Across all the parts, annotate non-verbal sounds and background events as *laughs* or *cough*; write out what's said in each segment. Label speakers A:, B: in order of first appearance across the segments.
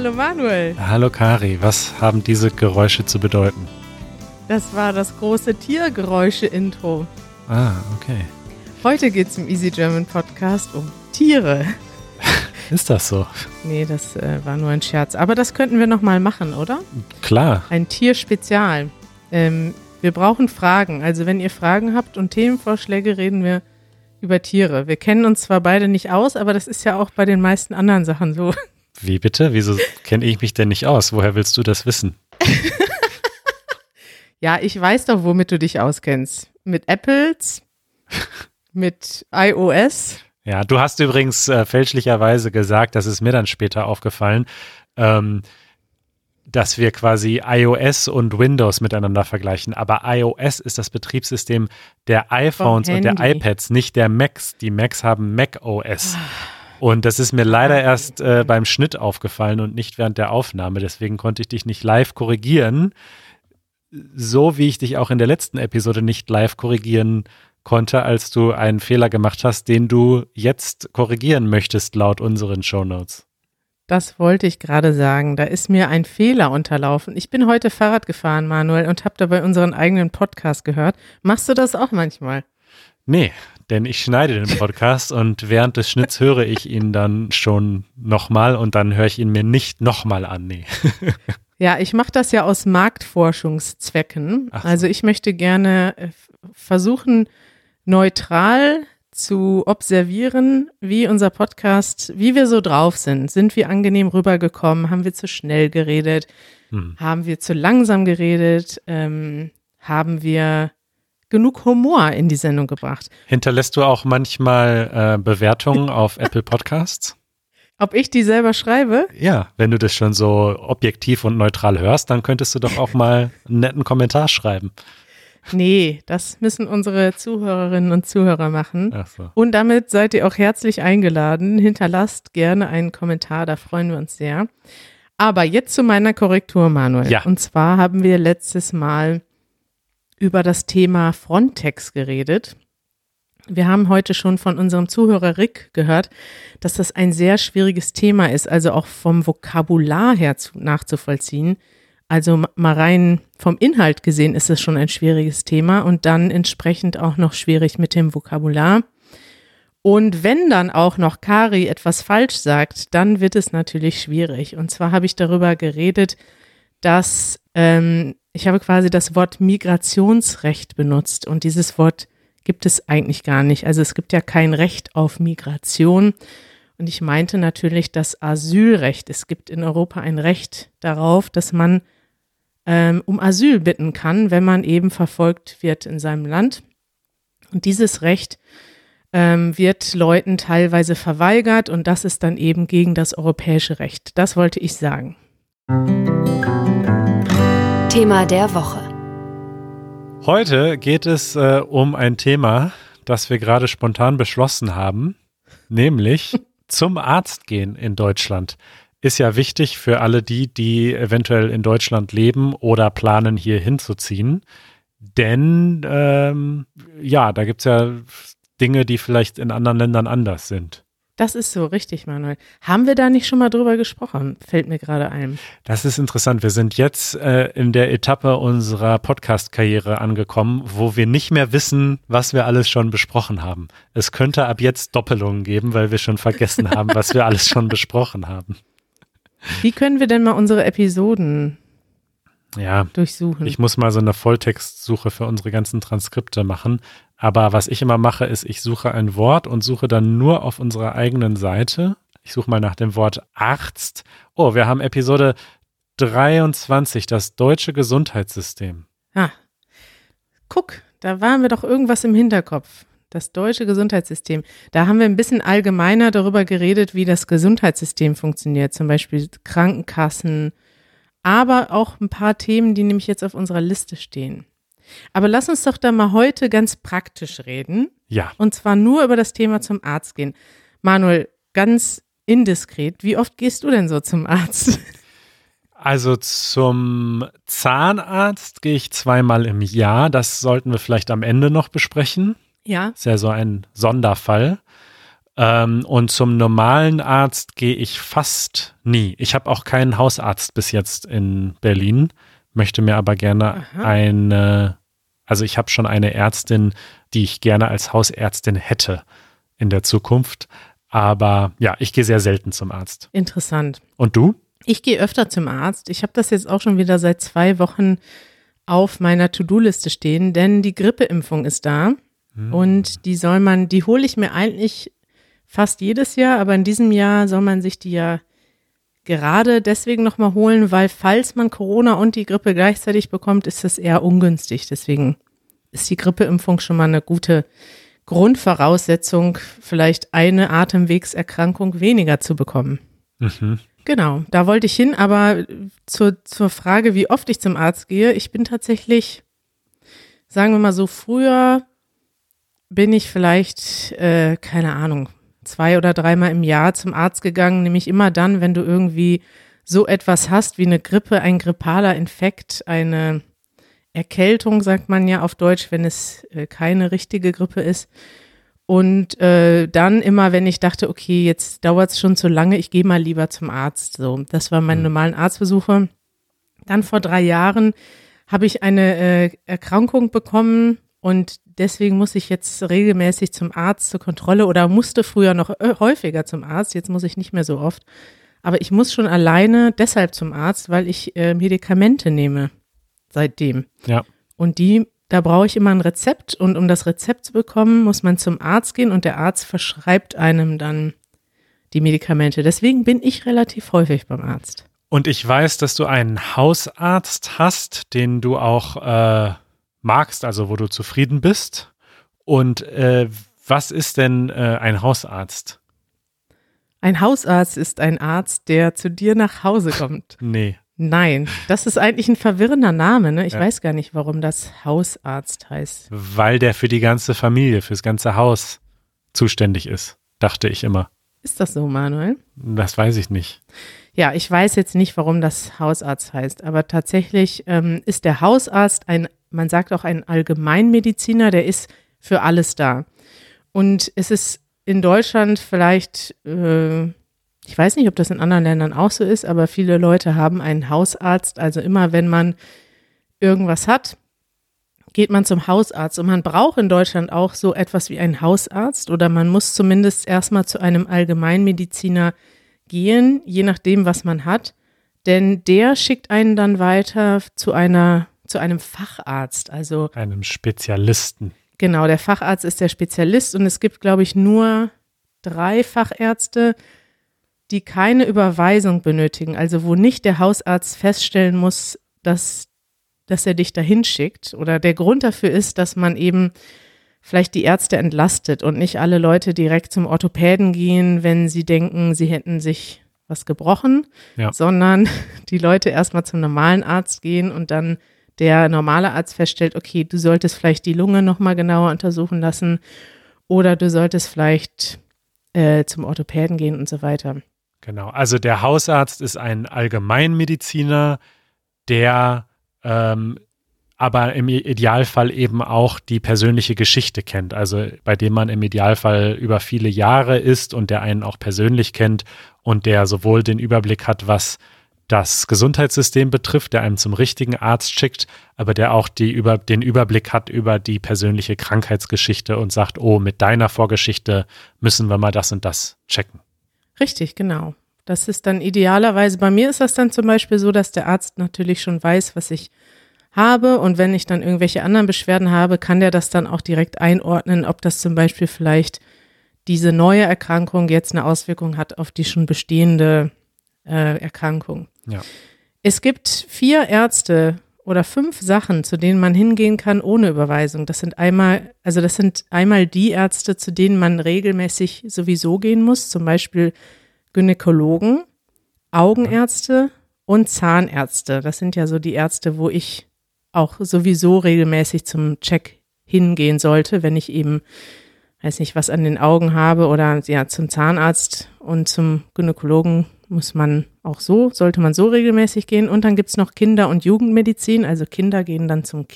A: Hallo Manuel.
B: Hallo Kari, was haben diese Geräusche zu bedeuten?
A: Das war das große Tiergeräusche-Intro.
B: Ah, okay.
A: Heute geht es im Easy German Podcast um Tiere. *laughs*
B: Ist das so?
A: Nee, das äh, war nur ein Scherz. Aber das könnten wir nochmal machen, oder?
B: Klar.
A: Ein Tierspezial. Ähm, wir brauchen Fragen. Also wenn ihr Fragen habt und Themenvorschläge, reden wir über Tiere. Wir kennen uns zwar beide nicht aus, aber das ist ja auch bei den meisten anderen Sachen so.
B: Wie bitte? Wieso kenne ich mich denn nicht aus? Woher willst du das wissen? *laughs*
A: ja, ich weiß doch, womit du dich auskennst. Mit Apples, *laughs* mit iOS.
B: Ja, du hast übrigens äh, fälschlicherweise gesagt, das ist mir dann später aufgefallen, ähm, dass wir quasi iOS und Windows miteinander vergleichen. Aber iOS ist das Betriebssystem der iPhones und der iPads, nicht der Macs. Die Macs haben Mac OS. Und das ist mir leider erst äh, beim Schnitt aufgefallen und nicht während der Aufnahme. Deswegen konnte ich dich nicht live korrigieren. So wie ich dich auch in der letzten Episode nicht live korrigieren konnte, als du einen Fehler gemacht hast, den du jetzt korrigieren möchtest laut unseren Shownotes.
A: Das wollte ich gerade sagen. Da ist mir ein Fehler unterlaufen. Ich bin heute Fahrrad gefahren, Manuel, und habe dabei unseren eigenen Podcast gehört. Machst du das auch manchmal?
B: Nee, denn ich schneide den Podcast *laughs* und während des Schnitts höre ich ihn dann schon nochmal und dann höre ich ihn mir nicht nochmal an. Nee. *laughs*
A: Ja, ich mache das ja aus Marktforschungszwecken. So. Also ich möchte gerne äh, versuchen, neutral zu observieren, wie unser Podcast, wie wir so drauf sind. Sind wir angenehm rübergekommen? Haben wir zu schnell geredet? Hm. Haben wir zu langsam geredet? Ähm, haben wir genug Humor in die Sendung gebracht.
B: Hinterlässt du auch manchmal äh, Bewertungen *laughs* auf Apple Podcasts?
A: Ob ich die selber schreibe?
B: Ja, wenn du das schon so objektiv und neutral hörst, dann könntest du doch auch mal einen netten Kommentar schreiben.
A: Nee, das müssen unsere Zuhörerinnen und Zuhörer machen.
B: Ach so.
A: Und damit seid ihr auch herzlich eingeladen. Hinterlasst gerne einen Kommentar, da freuen wir uns sehr. Aber jetzt zu meiner Korrektur, Manuel.
B: Ja.
A: Und zwar haben wir letztes Mal über das Thema Frontex geredet. Wir haben heute schon von unserem Zuhörer Rick gehört, dass das ein sehr schwieriges Thema ist, also auch vom Vokabular her zu, nachzuvollziehen. Also mal rein vom Inhalt gesehen ist es schon ein schwieriges Thema und dann entsprechend auch noch schwierig mit dem Vokabular. Und wenn dann auch noch Kari etwas falsch sagt, dann wird es natürlich schwierig. Und zwar habe ich darüber geredet, dass ähm, ich habe quasi das Wort Migrationsrecht benutzt und dieses Wort gibt es eigentlich gar nicht. Also es gibt ja kein Recht auf Migration. Und ich meinte natürlich das Asylrecht. Es gibt in Europa ein Recht darauf, dass man ähm, um Asyl bitten kann, wenn man eben verfolgt wird in seinem Land. Und dieses Recht ähm, wird Leuten teilweise verweigert und das ist dann eben gegen das europäische Recht. Das wollte ich sagen.
C: Thema der Woche.
B: Heute geht es äh, um ein Thema, das wir gerade spontan beschlossen haben, nämlich *laughs* zum Arzt gehen in Deutschland. Ist ja wichtig für alle die, die eventuell in Deutschland leben oder planen, hier hinzuziehen. Denn ähm, ja, da gibt es ja Dinge, die vielleicht in anderen Ländern anders sind.
A: Das ist so richtig, Manuel. Haben wir da nicht schon mal drüber gesprochen? Fällt mir gerade ein.
B: Das ist interessant. Wir sind jetzt äh, in der Etappe unserer Podcast-Karriere angekommen, wo wir nicht mehr wissen, was wir alles schon besprochen haben. Es könnte ab jetzt Doppelungen geben, weil wir schon vergessen *laughs* haben, was wir alles schon besprochen haben.
A: Wie können wir denn mal unsere Episoden
B: ja,
A: durchsuchen?
B: Ich muss mal so eine Volltextsuche für unsere ganzen Transkripte machen. Aber was ich immer mache, ist, ich suche ein Wort und suche dann nur auf unserer eigenen Seite. Ich suche mal nach dem Wort Arzt. Oh, wir haben Episode 23, das deutsche Gesundheitssystem.
A: Ah, guck, da waren wir doch irgendwas im Hinterkopf. Das deutsche Gesundheitssystem. Da haben wir ein bisschen allgemeiner darüber geredet, wie das Gesundheitssystem funktioniert. Zum Beispiel Krankenkassen, aber auch ein paar Themen, die nämlich jetzt auf unserer Liste stehen. Aber lass uns doch da mal heute ganz praktisch reden.
B: Ja.
A: Und zwar nur über das Thema zum Arzt gehen. Manuel, ganz indiskret, wie oft gehst du denn so zum Arzt?
B: Also zum Zahnarzt gehe ich zweimal im Jahr. Das sollten wir vielleicht am Ende noch besprechen.
A: Ja.
B: Ist ja so ein Sonderfall. Ähm, und zum normalen Arzt gehe ich fast nie. Ich habe auch keinen Hausarzt bis jetzt in Berlin, möchte mir aber gerne
A: Aha.
B: eine, also ich habe schon eine Ärztin, die ich gerne als Hausärztin hätte in der Zukunft. Aber ja, ich gehe sehr selten zum Arzt.
A: Interessant.
B: Und du?
A: Ich gehe öfter zum Arzt. Ich habe das jetzt auch schon wieder seit zwei Wochen auf meiner To-Do-Liste stehen, denn die Grippeimpfung ist da und die soll man, die hole ich mir eigentlich fast jedes Jahr, aber in diesem Jahr soll man sich die ja gerade deswegen nochmal holen, weil falls man Corona und die Grippe gleichzeitig bekommt, ist das eher ungünstig. Deswegen ist die Grippeimpfung schon mal eine gute Grundvoraussetzung, vielleicht eine Atemwegserkrankung weniger zu bekommen.
B: Mhm.
A: Genau, da wollte ich hin, aber zur, zur Frage, wie oft ich zum Arzt gehe, ich bin tatsächlich, sagen wir mal so, früher bin ich vielleicht, äh, keine Ahnung, zwei oder dreimal im Jahr zum Arzt gegangen, nämlich immer dann, wenn du irgendwie so etwas hast wie eine Grippe, ein grippaler Infekt, eine Erkältung, sagt man ja auf Deutsch, wenn es äh, keine richtige Grippe ist. Und äh, dann immer, wenn ich dachte, okay, jetzt dauert es schon zu lange, ich gehe mal lieber zum Arzt. So, das waren meine normalen Arztbesuche. Dann vor drei Jahren habe ich eine äh, Erkrankung bekommen und deswegen muss ich jetzt regelmäßig zum Arzt zur Kontrolle oder musste früher noch äh, häufiger zum Arzt. Jetzt muss ich nicht mehr so oft. Aber ich muss schon alleine deshalb zum Arzt, weil ich äh, Medikamente nehme seitdem.
B: Ja.
A: Und die, da brauche ich immer ein Rezept und um das Rezept zu bekommen, muss man zum Arzt gehen und der Arzt verschreibt einem dann die Medikamente. Deswegen bin ich relativ häufig beim Arzt.
B: Und ich weiß, dass du einen Hausarzt hast, den du auch äh, magst, also wo du zufrieden bist. Und äh, was ist denn äh, ein Hausarzt?
A: Ein Hausarzt ist ein Arzt, der zu dir nach Hause kommt. *laughs*
B: Nee.
A: Nein, das ist eigentlich ein verwirrender Name. Ne? Ich
B: Ja.
A: weiß gar nicht, warum das Hausarzt heißt.
B: Weil der für die ganze Familie, fürs ganze Haus zuständig ist, dachte ich immer.
A: Ist das so, Manuel?
B: Das weiß ich nicht.
A: Ja, ich weiß jetzt nicht, warum das Hausarzt heißt, aber tatsächlich ähm, ist der Hausarzt ein, man sagt auch ein Allgemeinmediziner, der ist für alles da. Und es ist in Deutschland vielleicht, äh, ich weiß nicht, ob das in anderen Ländern auch so ist, aber viele Leute haben einen Hausarzt. Also immer, wenn man irgendwas hat, geht man zum Hausarzt. Und man braucht in Deutschland auch so etwas wie einen Hausarzt oder man muss zumindest erstmal zu einem Allgemeinmediziner gehen, je nachdem, was man hat. Denn der schickt einen dann weiter zu einer, zu einem Facharzt. Also
B: Einem Spezialisten.
A: Genau, der Facharzt ist der Spezialist und es gibt, glaube ich, nur drei Fachärzte, die keine Überweisung benötigen, also wo nicht der Hausarzt feststellen muss, dass, dass er dich dahin schickt. Oder der Grund dafür ist, dass man eben vielleicht die Ärzte entlastet und nicht alle Leute direkt zum Orthopäden gehen, wenn sie denken, sie hätten sich was gebrochen,
B: Ja.
A: sondern *laughs* die Leute erstmal zum normalen Arzt gehen und dann der normale Arzt feststellt, okay, du solltest vielleicht die Lunge nochmal genauer untersuchen lassen oder du solltest vielleicht äh, zum Orthopäden gehen und so weiter.
B: Genau. Also der Hausarzt ist ein Allgemeinmediziner, der ähm, aber im Idealfall eben auch die persönliche Geschichte kennt. Also bei dem man im Idealfall über viele Jahre ist und der einen auch persönlich kennt und der sowohl den Überblick hat, was das Gesundheitssystem betrifft, der einem zum richtigen Arzt schickt, aber der auch die über, den Überblick hat über die persönliche Krankheitsgeschichte und sagt, oh, mit deiner Vorgeschichte müssen wir mal das und das checken.
A: Richtig, genau. Das ist dann idealerweise, bei mir ist das dann zum Beispiel so, dass der Arzt natürlich schon weiß, was ich habe und wenn ich dann irgendwelche anderen Beschwerden habe, kann der das dann auch direkt einordnen, ob das zum Beispiel vielleicht diese neue Erkrankung jetzt eine Auswirkung hat auf die schon bestehende äh, Erkrankung.
B: Ja.
A: Es gibt vier Ärzte oder fünf Sachen, zu denen man hingehen kann ohne Überweisung. Das sind einmal, also das sind einmal die Ärzte, zu denen man regelmäßig sowieso gehen muss, zum Beispiel Gynäkologen, Augenärzte und Zahnärzte. Das sind ja so die Ärzte, wo ich auch sowieso regelmäßig zum Check hingehen sollte, wenn ich eben, weiß nicht, was an den Augen habe oder ja, zum Zahnarzt und zum Gynäkologen muss man auch so, sollte man so regelmäßig gehen. Und dann gibt's noch Kinder- und Jugendmedizin, also Kinder gehen dann zum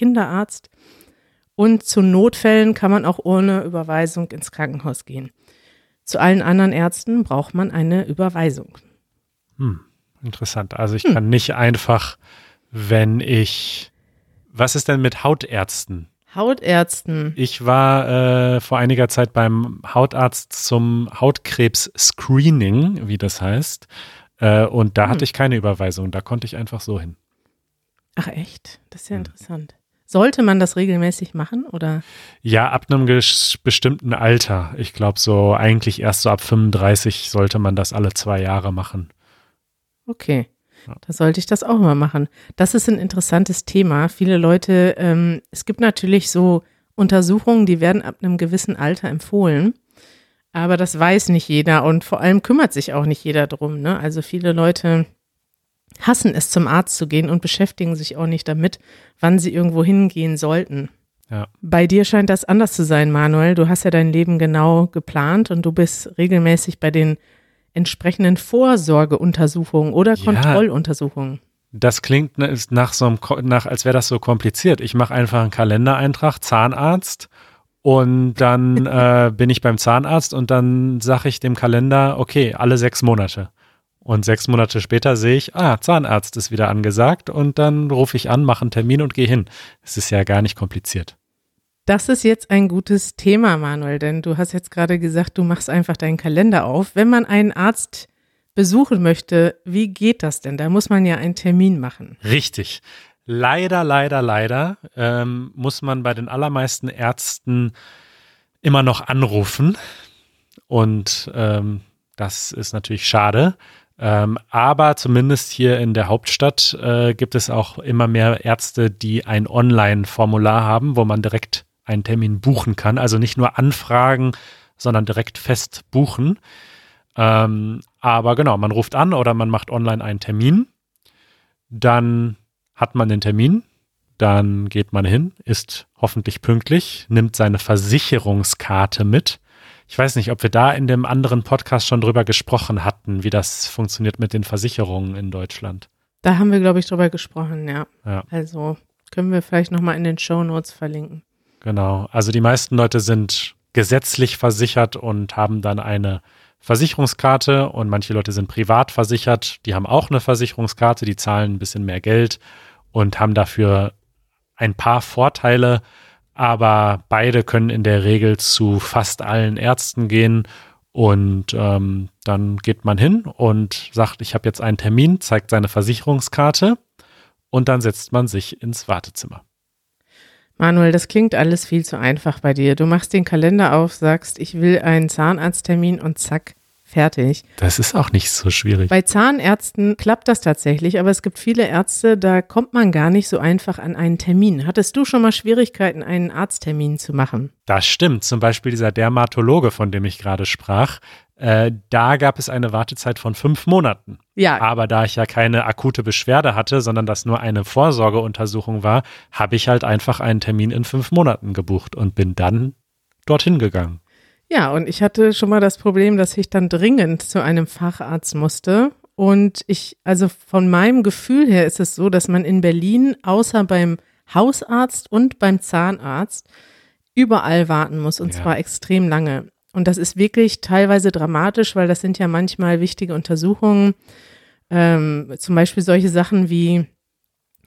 A: Zu allen anderen Ärzten braucht man eine Überweisung.
B: Hm, interessant. Also ich hm. kann nicht einfach, wenn ich. Was ist denn mit Hautärzten?
A: Hautärzten.
B: Ich war äh, vor einiger Zeit beim Hautarzt zum Hautkrebs-Screening, wie das heißt. Äh, und da hm. hatte ich keine Überweisung. Da konnte ich einfach so hin.
A: Ach echt? Das ist ja hm. interessant. Sollte man das regelmäßig machen oder?
B: Ja, ab einem bestimmten Alter. Ich glaube so eigentlich erst so ab 35 sollte man das alle zwei Jahre machen.
A: Okay. Da sollte ich das auch mal machen. Das ist ein interessantes Thema. Viele Leute, ähm, es gibt natürlich so Untersuchungen, die werden ab einem gewissen Alter empfohlen. Aber das weiß nicht jeder und vor allem kümmert sich auch nicht jeder drum. Ne? Also viele Leute hassen es, zum Arzt zu gehen und beschäftigen sich auch nicht damit, wann sie irgendwo hingehen sollten. Ja. Bei dir scheint das anders zu sein, Manuel. Du hast ja dein Leben genau geplant und du bist regelmäßig bei den entsprechenden Vorsorgeuntersuchungen oder ja. Kontrolluntersuchungen.
B: Das klingt nach so einem, nach, als wäre das so kompliziert. Ich mache einfach einen Kalendereintrag, Zahnarzt, und dann *laughs* äh, bin ich beim Zahnarzt und dann sage ich dem Kalender, okay, alle sechs Monate. Und sechs Monate später sehe ich, ah, Zahnarzt ist wieder angesagt und dann rufe ich an, mache einen Termin und gehe hin. Es ist ja gar nicht kompliziert.
A: Das ist jetzt ein gutes Thema, Manuel, denn du hast jetzt gerade gesagt, du machst einfach deinen Kalender auf. Wenn man einen Arzt besuchen möchte, wie geht das denn? Da muss man ja einen Termin machen.
B: Richtig. Leider, leider, leider ähm, muss man bei den allermeisten Ärzten immer noch anrufen. Und ähm, das ist natürlich schade. Ähm, aber zumindest hier in der Hauptstadt äh, gibt es auch immer mehr Ärzte, die ein Online-Formular haben, wo man direkt einen Termin buchen kann. Also nicht nur anfragen, sondern direkt fest buchen. Ähm, aber genau, man ruft an oder man macht online einen Termin. Dann hat man den Termin. Dann geht man hin, ist hoffentlich pünktlich, nimmt seine Versicherungskarte mit ich weiß nicht, ob wir da in dem anderen Podcast schon drüber gesprochen hatten, wie das funktioniert mit den Versicherungen in Deutschland.
A: Da haben wir, glaube ich, drüber gesprochen, ja. ja. Also können wir vielleicht nochmal in den Show Notes verlinken.
B: Genau. Also die meisten Leute sind gesetzlich versichert und haben dann eine Versicherungskarte und manche Leute sind privat versichert, die haben auch eine Versicherungskarte, die zahlen ein bisschen mehr Geld und haben dafür ein paar Vorteile, aber beide können in der Regel zu fast allen Ärzten gehen und ähm, dann geht man hin und sagt, ich habe jetzt einen Termin, zeigt seine Versicherungskarte und dann setzt man sich ins Wartezimmer.
A: Manuel, das klingt alles viel zu einfach bei dir. Du machst den Kalender auf, sagst, ich will einen Zahnarzttermin und zack, fertig.
B: Das ist auch nicht so schwierig.
A: Bei Zahnärzten klappt das tatsächlich, aber es gibt viele Ärzte, da kommt man gar nicht so einfach an einen Termin. Hattest du schon mal Schwierigkeiten, einen Arzttermin zu machen?
B: Das stimmt. Zum Beispiel dieser Dermatologe, von dem ich gerade sprach. Äh, da gab es eine Wartezeit von fünf Monaten. Ja. Aber da ich ja keine akute Beschwerde hatte, sondern das nur eine Vorsorgeuntersuchung war, habe ich halt einfach einen Termin in fünf Monaten gebucht und bin dann dorthin gegangen.
A: Ja, und ich hatte schon mal das Problem, dass ich dann dringend zu einem Facharzt musste. Und ich, also von meinem Gefühl her ist es so, dass man in Berlin außer beim Hausarzt und beim Zahnarzt überall warten muss und ja. zwar extrem lange. Und das ist wirklich teilweise dramatisch, weil das sind ja manchmal wichtige Untersuchungen. Ähm, zum Beispiel solche Sachen wie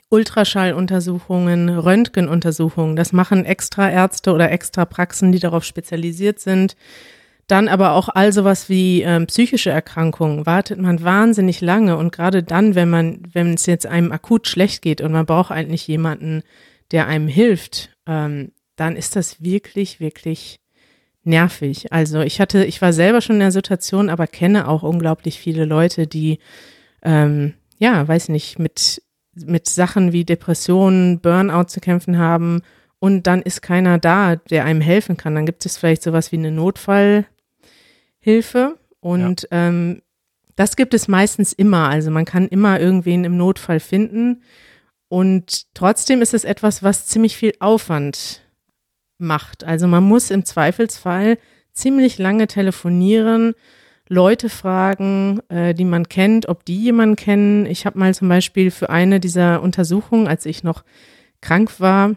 A: Ultraschalluntersuchungen, Röntgenuntersuchungen. Das machen extra Ärzte oder extra Praxen, die darauf spezialisiert sind. Dann aber auch all sowas wie ähm, psychische Erkrankungen wartet man wahnsinnig lange und gerade dann, wenn man, wenn es jetzt einem akut schlecht geht und man braucht eigentlich jemanden, der einem hilft, ähm, dann ist das wirklich, wirklich nervig. Also ich hatte, ich war selber schon in der Situation, aber kenne auch unglaublich viele Leute, die ähm, ja, weiß nicht, mit mit Sachen wie Depressionen, Burnout zu kämpfen haben und dann ist keiner da, der einem helfen kann. Dann gibt es vielleicht sowas wie eine Notfallhilfe und ja. ähm, das gibt es meistens immer. Also man kann immer irgendwen im Notfall finden und trotzdem ist es etwas, was ziemlich viel Aufwand macht. Also man muss im Zweifelsfall ziemlich lange telefonieren, Leute fragen, äh, die man kennt, ob die jemanden kennen. Ich habe mal zum Beispiel für eine dieser Untersuchungen, als ich noch krank war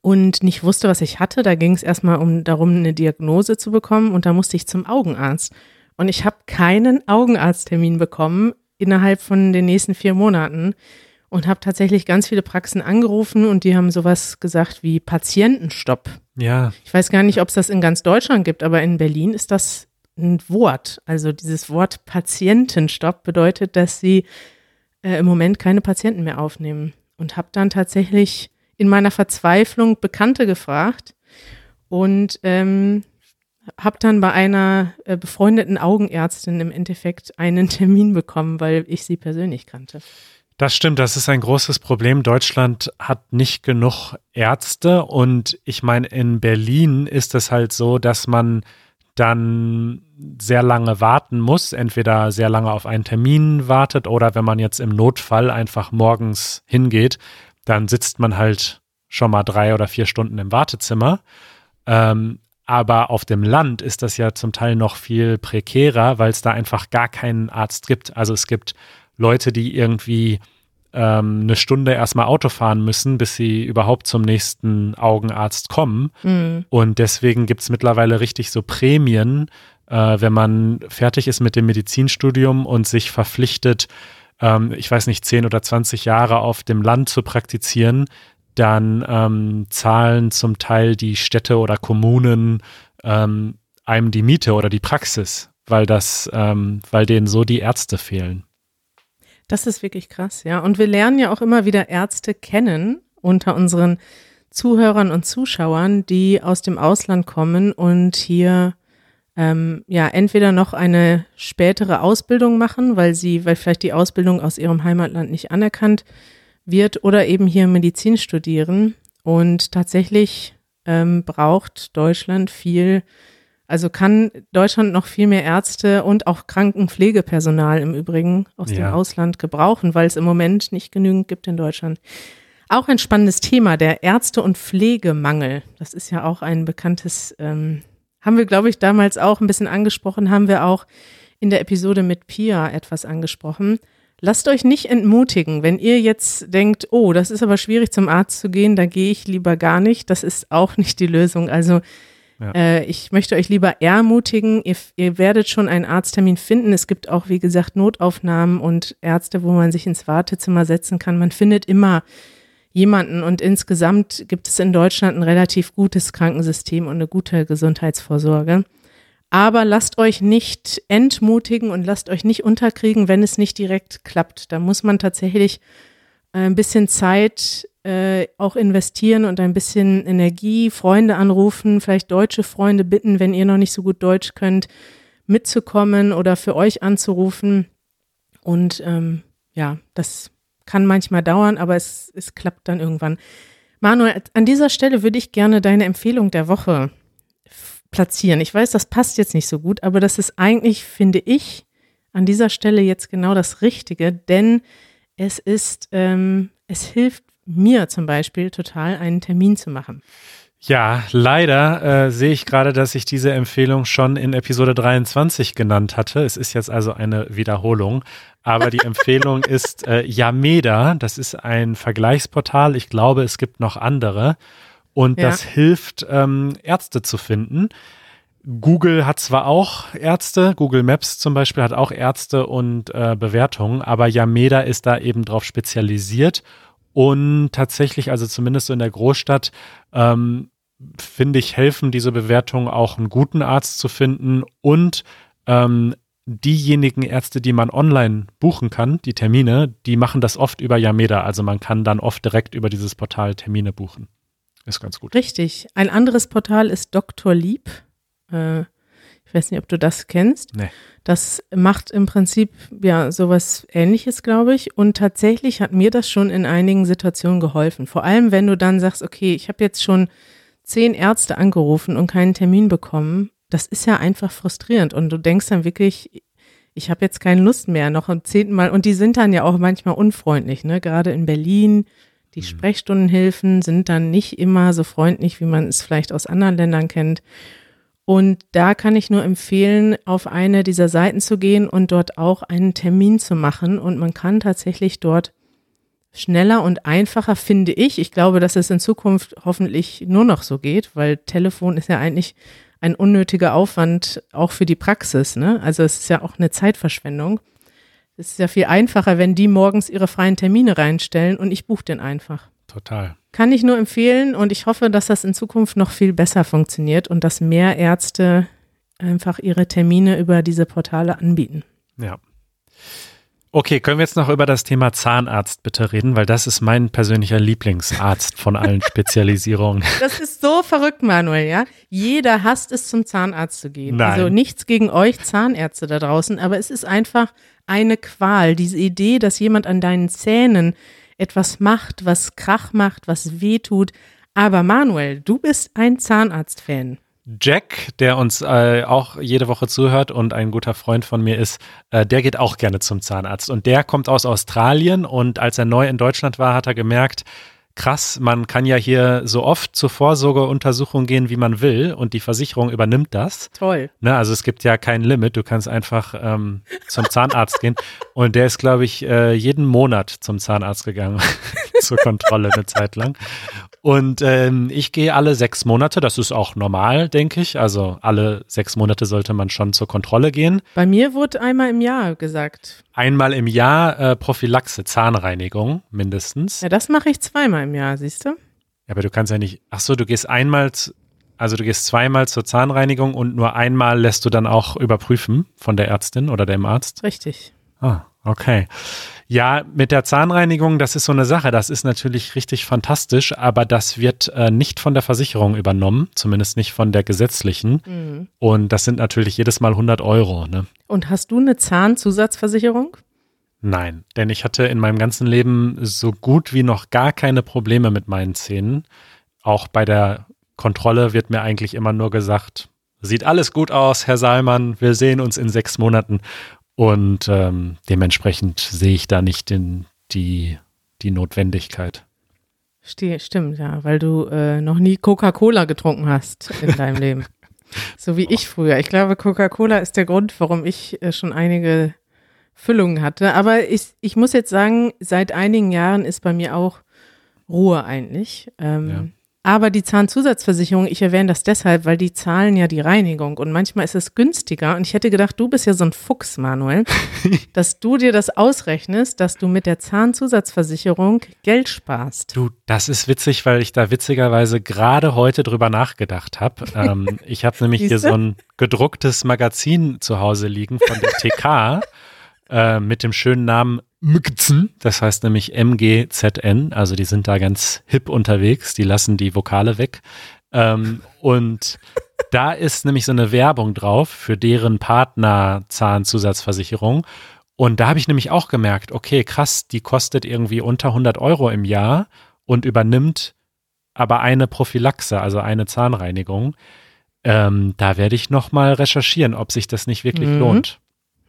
A: und nicht wusste, was ich hatte. Da ging es erstmal um darum, eine Diagnose zu bekommen und da musste ich zum Augenarzt. Und ich habe keinen Augenarzttermin bekommen innerhalb von den nächsten vier Monaten und habe tatsächlich ganz viele Praxen angerufen und die haben sowas gesagt wie Patientenstopp.
B: Ja.
A: Ich weiß gar nicht, ob es das in ganz Deutschland gibt, aber in Berlin ist das ein Wort. Also dieses Wort Patientenstopp bedeutet, dass sie äh, im Moment keine Patienten mehr aufnehmen. Und habe dann tatsächlich in meiner Verzweiflung Bekannte gefragt und ähm, habe dann bei einer äh, befreundeten Augenärztin im Endeffekt einen *laughs* Termin bekommen, weil ich sie persönlich kannte.
B: Das stimmt, das ist ein großes Problem. Deutschland hat nicht genug Ärzte und ich meine, in Berlin ist es halt so, dass man dann sehr lange warten muss, entweder sehr lange auf einen Termin wartet oder wenn man jetzt im Notfall einfach morgens hingeht, dann sitzt man halt schon mal drei oder vier Stunden im Wartezimmer. Ähm, aber auf dem Land ist das ja zum Teil noch viel prekärer, weil es da einfach gar keinen Arzt gibt. Also es gibt Leute, die irgendwie ähm, eine Stunde erstmal Auto fahren müssen, bis sie überhaupt zum nächsten Augenarzt kommen. Mhm. Und deswegen gibt es mittlerweile richtig so Prämien, äh, wenn man fertig ist mit dem Medizinstudium und sich verpflichtet, ähm, ich weiß nicht, 10 oder 20 Jahre auf dem Land zu praktizieren, dann ähm, zahlen zum Teil die Städte oder Kommunen ähm, einem die Miete oder die Praxis, weil das, ähm, weil denen so die Ärzte fehlen.
A: Das ist wirklich krass, ja. Und wir lernen ja auch immer wieder Ärzte kennen unter unseren Zuhörern und Zuschauern, die aus dem Ausland kommen und hier ähm, ja entweder noch eine spätere Ausbildung machen, weil sie, weil vielleicht die Ausbildung aus ihrem Heimatland nicht anerkannt wird oder eben hier Medizin studieren. Und tatsächlich ähm, braucht Deutschland viel, also kann Deutschland noch viel mehr Ärzte und auch Krankenpflegepersonal im Übrigen aus ja. dem Ausland gebrauchen, weil es im Moment nicht genügend gibt in Deutschland. Auch ein spannendes Thema, der Ärzte- und Pflegemangel. Das ist ja auch ein bekanntes, ähm, haben wir, glaube ich, damals auch ein bisschen angesprochen, haben wir auch in der Episode mit Pia etwas angesprochen. Lasst euch nicht entmutigen, wenn ihr jetzt denkt, oh, das ist aber schwierig zum Arzt zu gehen, da gehe ich lieber gar nicht. Das ist auch nicht die Lösung. Also ja. äh, ich möchte euch lieber ermutigen, ihr, ihr werdet schon einen Arzttermin finden. Es gibt auch, wie gesagt, Notaufnahmen und Ärzte, wo man sich ins Wartezimmer setzen kann. Man findet immer jemanden und insgesamt gibt es in Deutschland ein relativ gutes Krankensystem und eine gute Gesundheitsvorsorge. Aber lasst euch nicht entmutigen und lasst euch nicht unterkriegen, wenn es nicht direkt klappt. Da muss man tatsächlich ein bisschen Zeit äh, auch investieren und ein bisschen Energie, Freunde anrufen, vielleicht deutsche Freunde bitten, wenn ihr noch nicht so gut Deutsch könnt, mitzukommen oder für euch anzurufen. Und ähm, ja, das kann manchmal dauern, aber es, es klappt dann irgendwann. Manuel, an dieser Stelle würde ich gerne deine Empfehlung der Woche platzieren. Ich weiß, das passt jetzt nicht so gut, aber das ist eigentlich, finde ich, an dieser Stelle jetzt genau das Richtige, denn es ist, ähm, es hilft mir zum Beispiel total, einen Termin zu machen.
B: Ja, leider äh, sehe ich gerade, dass ich diese Empfehlung schon in Episode 23 genannt hatte. Es ist jetzt also eine Wiederholung. Aber die Empfehlung *laughs* ist äh, Yameda. Das ist ein Vergleichsportal. Ich glaube, es gibt noch andere. Und ja. das hilft, ähm, Ärzte zu finden. Google hat zwar auch Ärzte, Google Maps zum Beispiel hat auch Ärzte und äh, Bewertungen, aber Yameda ist da eben drauf spezialisiert und tatsächlich, also zumindest so in der Großstadt, ähm, finde ich, helfen diese Bewertungen auch einen guten Arzt zu finden und ähm, diejenigen Ärzte, die man online buchen kann, die Termine, die machen das oft über Yameda. Also man kann dann oft direkt über dieses Portal Termine buchen. Ist ganz gut.
A: Richtig. Ein anderes Portal ist Dr. Lieb. Äh, ich weiß nicht, ob du das kennst.
B: Nee.
A: Das macht im Prinzip ja sowas ähnliches, glaube ich. Und tatsächlich hat mir das schon in einigen Situationen geholfen. Vor allem, wenn du dann sagst, okay, ich habe jetzt schon zehn Ärzte angerufen und keinen Termin bekommen. Das ist ja einfach frustrierend. Und du denkst dann wirklich, ich habe jetzt keine Lust mehr, noch am zehnten Mal. Und die sind dann ja auch manchmal unfreundlich, ne? Gerade in Berlin die mhm. Sprechstundenhilfen sind dann nicht immer so freundlich, wie man es vielleicht aus anderen Ländern kennt. Und da kann ich nur empfehlen, auf eine dieser Seiten zu gehen und dort auch einen Termin zu machen. Und man kann tatsächlich dort schneller und einfacher, finde ich. Ich glaube, dass es in Zukunft hoffentlich nur noch so geht, weil Telefon ist ja eigentlich ein unnötiger Aufwand auch für die Praxis. Ne? Also es ist ja auch eine Zeitverschwendung. Es ist ja viel einfacher, wenn die morgens ihre freien Termine reinstellen und ich buche den einfach.
B: Total.
A: Kann ich nur empfehlen und ich hoffe, dass das in Zukunft noch viel besser funktioniert und dass mehr Ärzte einfach ihre Termine über diese Portale anbieten.
B: Ja. Okay, können wir jetzt noch über das Thema Zahnarzt bitte reden, weil das ist mein persönlicher Lieblingsarzt von allen *laughs* Spezialisierungen.
A: Das ist so verrückt, Manuel, ja? Jeder hasst es, zum Zahnarzt zu gehen.
B: Nein.
A: Also nichts gegen euch Zahnärzte da draußen, aber es ist einfach eine Qual. Diese Idee, dass jemand an deinen Zähnen etwas macht, was Krach macht, was weh tut. Aber Manuel, du bist ein Zahnarztfan.
B: Jack, der uns äh, auch jede Woche zuhört und ein guter Freund von mir ist, äh, der geht auch gerne zum Zahnarzt. Und der kommt aus Australien und als er neu in Deutschland war, hat er gemerkt, krass, man kann ja hier so oft zur Vorsorgeuntersuchung gehen, wie man will und die Versicherung übernimmt das.
A: Toll.
B: Ne, also es gibt ja kein Limit, du kannst einfach ähm, zum Zahnarzt gehen. *laughs* Und der ist, glaube ich, äh, jeden Monat zum Zahnarzt gegangen *laughs* zur Kontrolle eine Zeit lang. Und ähm, ich gehe alle sechs Monate, das ist auch normal, denke ich. Also alle sechs Monate sollte man schon zur Kontrolle gehen.
A: Bei mir wurde einmal im Jahr gesagt.
B: Einmal im Jahr äh, Prophylaxe, Zahnreinigung mindestens.
A: Ja, das mache ich zweimal im Jahr, siehst du?
B: Ja, aber du kannst ja nicht. Ach so, du gehst einmal, also du gehst zweimal zur Zahnreinigung und nur einmal lässt du dann auch überprüfen von der Ärztin oder dem Arzt.
A: Richtig.
B: Ah, okay. Ja, mit der Zahnreinigung, das ist so eine Sache. Das ist natürlich richtig fantastisch, aber das wird äh, nicht von der Versicherung übernommen, zumindest nicht von der gesetzlichen.
A: Mhm.
B: Und das sind natürlich jedes Mal 100 Euro. Ne?
A: Und hast du eine Zahnzusatzversicherung?
B: Nein, denn ich hatte in meinem ganzen Leben so gut wie noch gar keine Probleme mit meinen Zähnen. Auch bei der Kontrolle wird mir eigentlich immer nur gesagt, sieht alles gut aus, Herr Saalmann, wir sehen uns in sechs Monaten. Und ähm, dementsprechend sehe ich da nicht den, die, die Notwendigkeit.
A: Stimmt, ja, weil du äh, noch nie Coca-Cola getrunken hast in deinem Leben. *laughs* So wie ich früher. Ich glaube, Coca-Cola ist der Grund, warum ich äh, schon einige Füllungen hatte. Aber ich, ich muss jetzt sagen, seit einigen Jahren ist bei mir auch Ruhe eigentlich. Ähm,
B: Ja.
A: Aber die Zahnzusatzversicherung, ich erwähne das deshalb, weil die zahlen ja die Reinigung und manchmal ist es günstiger. Und ich hätte gedacht, du bist ja so ein Fuchs, Manuel, *laughs* dass du dir das ausrechnest, dass du mit der Zahnzusatzversicherung Geld sparst.
B: Du, das ist witzig, weil ich da witzigerweise gerade heute drüber nachgedacht habe. Ähm, ich habe *laughs* nämlich hier so ein gedrucktes Magazin zu Hause liegen von der TK *laughs* äh, mit dem schönen Namen MGZN. Das heißt nämlich MGZN. Also die sind da ganz hip unterwegs. Die lassen die Vokale weg. Ähm, und da ist nämlich so eine Werbung drauf für deren Partner Zahnzusatzversicherung. Und da habe ich nämlich auch gemerkt, okay, krass, die kostet irgendwie unter 100 Euro im Jahr und übernimmt aber eine Prophylaxe, also eine Zahnreinigung. Ähm, da werde ich noch mal recherchieren, ob sich das nicht wirklich
A: Mhm.
B: lohnt.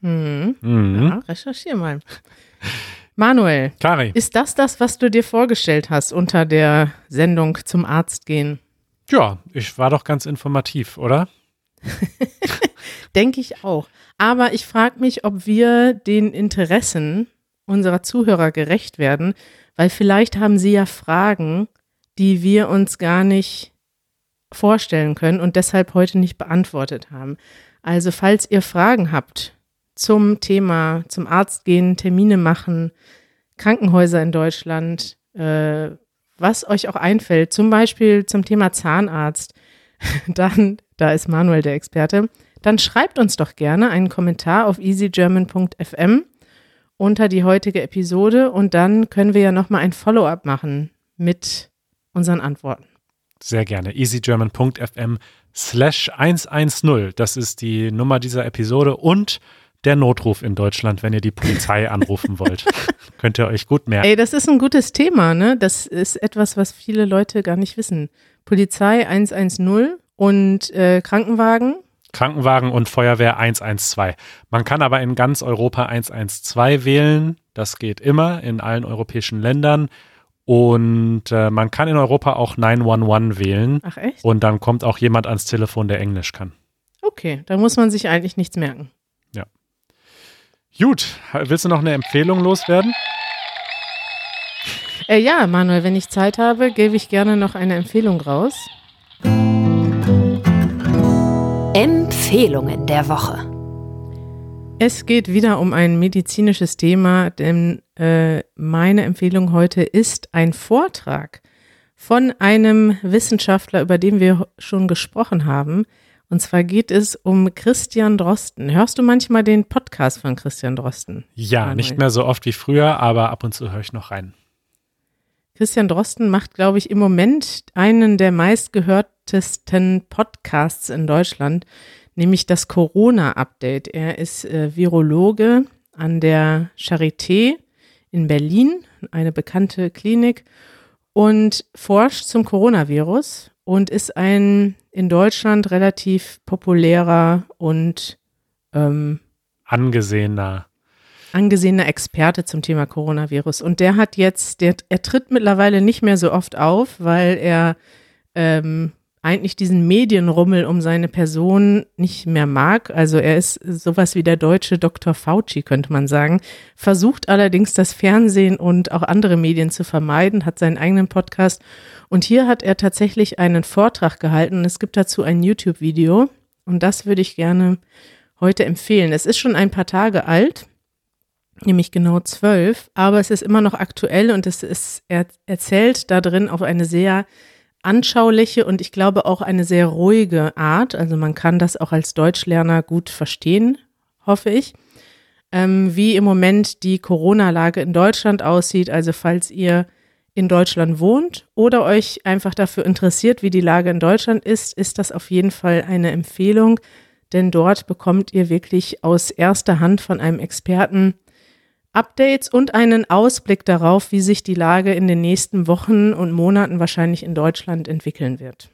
A: Mhm.
B: Mhm.
A: Ja, recherchier mal. Manuel,
B: Kari,
A: ist das das, was du dir vorgestellt hast unter der Sendung zum Arzt gehen?
B: ja, ich war doch ganz informativ, oder? *laughs*
A: Denke ich auch. Aber ich frage mich, ob wir den Interessen unserer Zuhörer gerecht werden, weil vielleicht haben sie ja Fragen, die wir uns gar nicht vorstellen können und deshalb heute nicht beantwortet haben. Also falls ihr Fragen habt zum Thema, zum Arzt gehen, Termine machen, Krankenhäuser in Deutschland, äh, was euch auch einfällt, zum Beispiel zum Thema Zahnarzt, *laughs* dann, da ist Manuel der Experte, dann schreibt uns doch gerne einen Kommentar auf easygerman.fm unter die heutige Episode und dann können wir ja nochmal ein Follow-up machen mit unseren Antworten.
B: Sehr gerne. easygerman.fm slash 110. Das ist die Nummer dieser Episode und der Notruf in Deutschland, wenn ihr die Polizei *laughs* anrufen wollt. Könnt ihr euch gut merken.
A: Ey, das ist ein gutes Thema, ne? Das ist etwas, was viele Leute gar nicht wissen. Polizei 110 und äh, Krankenwagen.
B: Krankenwagen und Feuerwehr 112. Man kann aber in ganz Europa 112 wählen. Das geht immer in allen europäischen Ländern. Und äh, man kann in Europa auch 911 wählen.
A: Ach echt?
B: Und dann kommt auch jemand ans Telefon, der Englisch kann.
A: Okay, da muss man sich eigentlich nichts merken.
B: Gut, willst du noch eine Empfehlung loswerden?
A: Äh, ja, Manuel, wenn ich Zeit habe, gebe ich gerne noch eine Empfehlung raus.
C: Empfehlungen der Woche.
A: Es geht wieder um ein medizinisches Thema, denn äh, meine Empfehlung heute ist ein Vortrag von einem Wissenschaftler, über den wir schon gesprochen haben. Und zwar geht es um Christian Drosten. Hörst du manchmal den Podcast von Christian Drosten?
B: Ja,
A: Manuel?
B: nicht mehr so oft wie früher, aber ab und zu höre ich noch rein.
A: Christian Drosten macht, glaube ich, im Moment einen der meistgehörtesten Podcasts in Deutschland, nämlich das Corona-Update. Er ist äh, Virologe an der Charité in Berlin, eine bekannte Klinik, und forscht zum Coronavirus und ist ein in Deutschland relativ populärer und ähm,
B: Angesehener.
A: angesehener Experte zum Thema Coronavirus. Und der hat jetzt, der, er tritt mittlerweile nicht mehr so oft auf, weil er ähm, eigentlich diesen Medienrummel um seine Person nicht mehr mag. Also er ist sowas wie der deutsche Dr. Fauci, könnte man sagen. Versucht allerdings das Fernsehen und auch andere Medien zu vermeiden, hat seinen eigenen Podcast. Und hier hat er tatsächlich einen Vortrag gehalten. Es gibt dazu ein YouTube-Video. Und das würde ich gerne heute empfehlen. Es ist schon ein paar Tage alt nämlich genau zwölf, aber es ist immer noch aktuell und es ist, er erzählt da drin auf eine sehr anschauliche und ich glaube auch eine sehr ruhige Art. Also man kann das auch als Deutschlerner gut verstehen, hoffe ich. Ähm, wie im Moment die Corona-Lage in Deutschland aussieht. Also falls ihr in Deutschland wohnt oder euch einfach dafür interessiert, wie die Lage in Deutschland ist, ist das auf jeden Fall eine Empfehlung, denn dort bekommt ihr wirklich aus erster Hand von einem Experten Updates und einen Ausblick darauf, wie sich die Lage in den nächsten Wochen und Monaten wahrscheinlich in Deutschland entwickeln wird.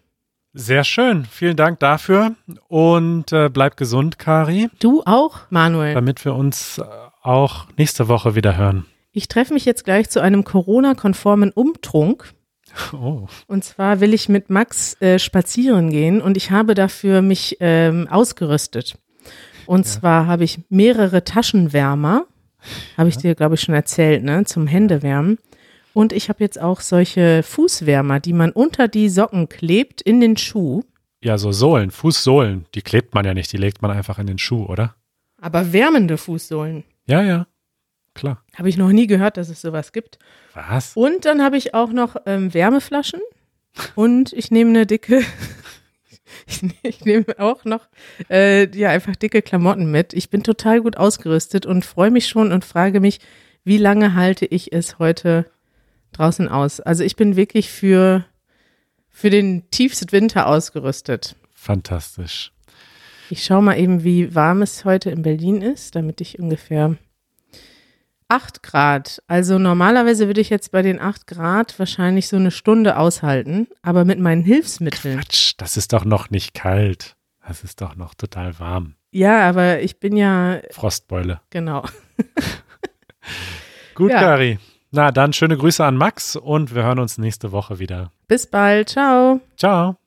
B: Sehr schön. Vielen Dank dafür. Und äh, bleib gesund, Kari,
A: Du auch, Manuel.
B: damit wir uns äh, auch nächste Woche wieder hören.
A: Ich treffe mich jetzt gleich zu einem Corona-konformen Umtrunk. *laughs*
B: Oh.
A: Und zwar will ich mit Max äh, spazieren gehen und ich habe dafür mich ähm, ausgerüstet. Und zwar habe ich mehrere Taschenwärmer, habe ich dir, glaube ich, schon erzählt, ne, zum Händewärmen. Und ich habe jetzt auch solche Fußwärmer, die man unter die Socken klebt in den Schuh.
B: Ja, so Sohlen, Fußsohlen, die klebt man ja nicht, die legt man einfach in den Schuh, oder?
A: Aber wärmende Fußsohlen.
B: Ja, ja. Klar.
A: Habe ich noch nie gehört, dass es sowas gibt.
B: Was?
A: Und dann habe ich auch noch ähm, Wärmeflaschen und ich nehme eine dicke, ich, *laughs* ne- ich nehme auch noch äh, ja einfach dicke Klamotten mit. Ich bin total gut ausgerüstet und freue mich schon und frage mich, wie lange halte ich es heute draußen aus? Also ich bin wirklich für für den tiefsten Winter ausgerüstet.
B: Fantastisch.
A: Ich schaue mal eben, wie warm es heute in Berlin ist, damit ich ungefähr 8 Grad. Also normalerweise würde ich jetzt bei den 8 Grad wahrscheinlich so eine Stunde aushalten, aber mit meinen Hilfsmitteln.
B: Quatsch, das ist doch noch nicht kalt. Das ist doch noch total warm.
A: Ja, aber ich bin ja,
B: Frostbeule.
A: genau. *laughs*
B: Gut,
A: Ja.
B: Kari. Na, dann schöne Grüße an Max und wir hören uns nächste Woche wieder.
A: Bis bald. Ciao.
B: Ciao.